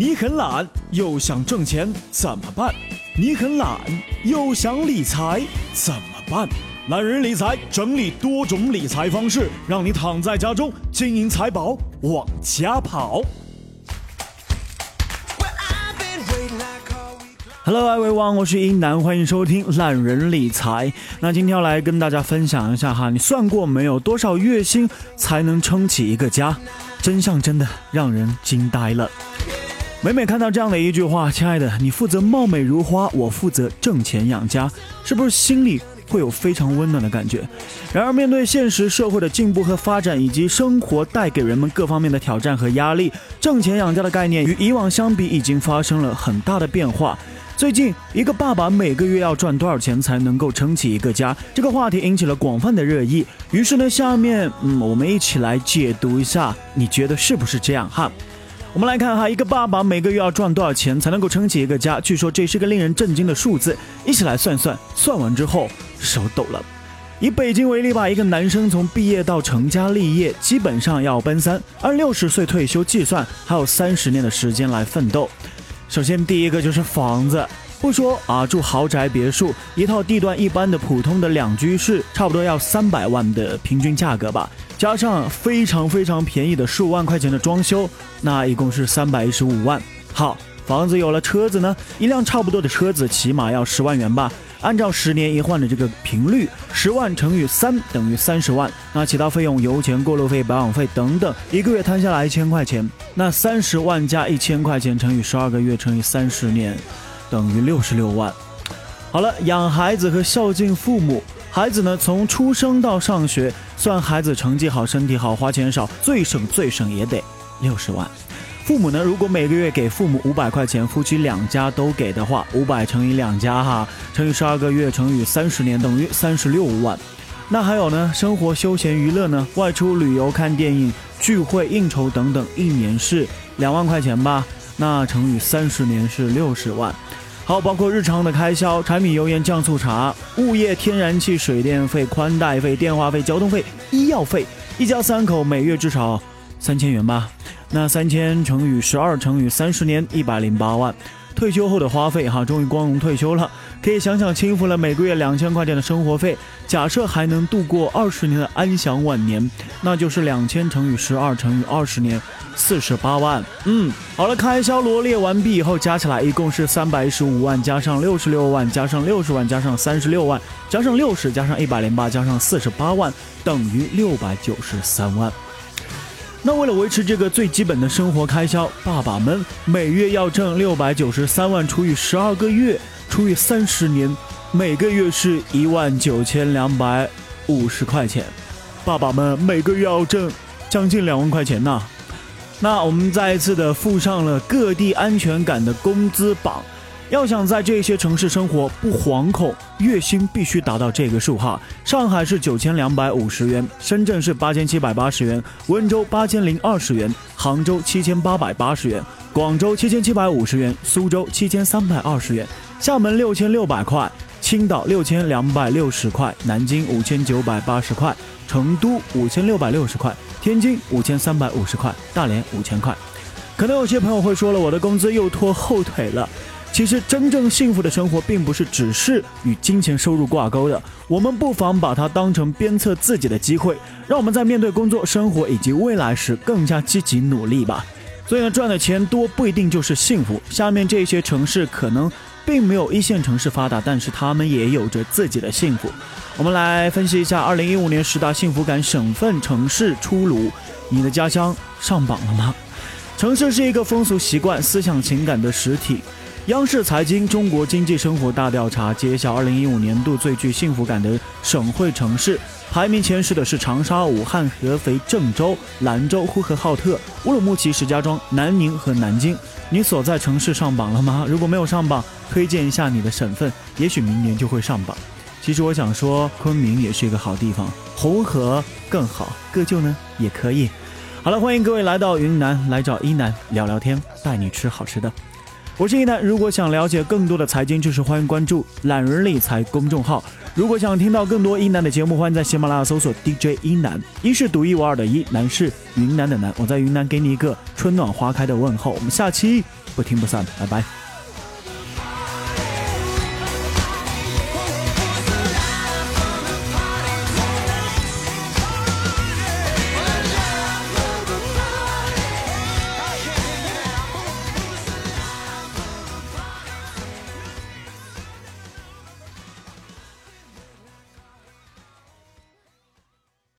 你很懒又想挣钱怎么办？你很懒又想理财怎么办？懒人理财整理多种理财方式，让你躺在家中，金银财宝往家跑。Hello everyone，我是英男，欢迎收听懒人理财。那今天要来跟大家分享一下哈，你算过没有多少月薪才能撑起一个家？真相真的让人惊呆了。每每看到这样的一句话，亲爱的，你负责貌美如花，我负责挣钱养家，是不是心里会有非常温暖的感觉？然而，面对现实社会的进步和发展，以及生活带给人们各方面的挑战和压力，挣钱养家的概念与以往相比已经发生了很大的变化。最近，一个爸爸每个月要赚多少钱才能够撑起一个家？这个话题引起了广泛的热议。于是呢，下面嗯，我们一起来解读一下，你觉得是不是这样哈？我们来看哈，一个爸爸每个月要赚多少钱才能够撑起一个家？据说这是个令人震惊的数字。一起来算算，算完之后手抖了。以北京为例吧，一个男生从毕业到成家立业，基本上要奔三，按六十岁退休计算，还有三十年的时间来奋斗。首先第一个就是房子，不说啊，住豪宅别墅，一套地段一般的普通的两居室，差不多要三百万的平均价格吧。加上非常非常便宜的十五万块钱的装修，那一共是三百一十五万。好，房子有了，车子呢？一辆差不多的车子起码要十万元吧？按照十年一换的这个频率，十万乘以三等于三十万。那其他费用，油钱、过路费、保养费等等，一个月摊下来一千块钱。那三十万加一千块钱乘以十二个月乘以三十年，等于六十六万。好了，养孩子和孝敬父母。孩子呢，从出生到上学，算孩子成绩好、身体好、花钱少，最省最省也得六十万。父母呢，如果每个月给父母五百块钱，夫妻两家都给的话，五百乘以两家哈，乘以十二个月乘以三十年，等于三十六万。那还有呢，生活休闲娱乐呢，外出旅游、看电影、聚会应酬等等，一年是两万块钱吧？那乘以三十年是六十万。好，包括日常的开销，柴米油盐酱醋茶、物业、天然气、水电费、宽带费、电话费、交通费、医药费，一家三口每月至少三千元吧？那三千乘以十二乘以三十年，一百零八万。退休后的花费哈，终于光荣退休了，可以享享清福了。每个月两千块钱的生活费，假设还能度过二十年的安享晚年，那就是两千乘以十二乘以二十年，四十八万。嗯，好了，开销罗列完毕以后，加起来一共是三百一十五万，加上六十六万，加上六十万，加上三十六万，加上六十，加上一百零八，加上四十八万，等于六百九十三万。那为了维持这个最基本的生活开销，爸爸们每月要挣六百九十三万除以十二个月除以三十年，每个月是一万九千两百五十块钱。爸爸们每个月要挣将近两万块钱呐。那我们再一次的附上了各地安全感的工资榜。要想在这些城市生活不惶恐，月薪必须达到这个数哈。上海是九千两百五十元，深圳是八千七百八十元，温州八千零二十元，杭州七千八百八十元，广州七千七百五十元，苏州七千三百二十元，厦门六千六百块，青岛六千两百六十块，南京五千九百八十块，成都五千六百六十块，天津五千三百五十块，大连五千块。可能有些朋友会说了，我的工资又拖后腿了。其实，真正幸福的生活，并不是只是与金钱收入挂钩的。我们不妨把它当成鞭策自己的机会，让我们在面对工作、生活以及未来时更加积极努力吧。所以呢，赚的钱多不一定就是幸福。下面这些城市可能并没有一线城市发达，但是他们也有着自己的幸福。我们来分析一下二零一五年十大幸福感省份城市出炉，你的家乡上榜了吗？城市是一个风俗习惯、思想情感的实体。央视财经中国经济生活大调查揭晓，二零一五年度最具幸福感的省会城市排名前十的是长沙、武汉、合肥、郑州、兰州、呼和浩特、乌鲁木齐、石家庄、南宁和南京。你所在城市上榜了吗？如果没有上榜，推荐一下你的省份，也许明年就会上榜。其实我想说，昆明也是一个好地方，红河更好，各就呢也可以。好了，欢迎各位来到云南，来找一南聊聊天，带你吃好吃的。我是一南，如果想了解更多的财经知识，欢迎关注懒人理财公众号。如果想听到更多一南的节目，欢迎在喜马拉雅搜索 DJ 一南，一是独一无二的一，南是云南的南。我在云南给你一个春暖花开的问候，我们下期不听不散，拜拜。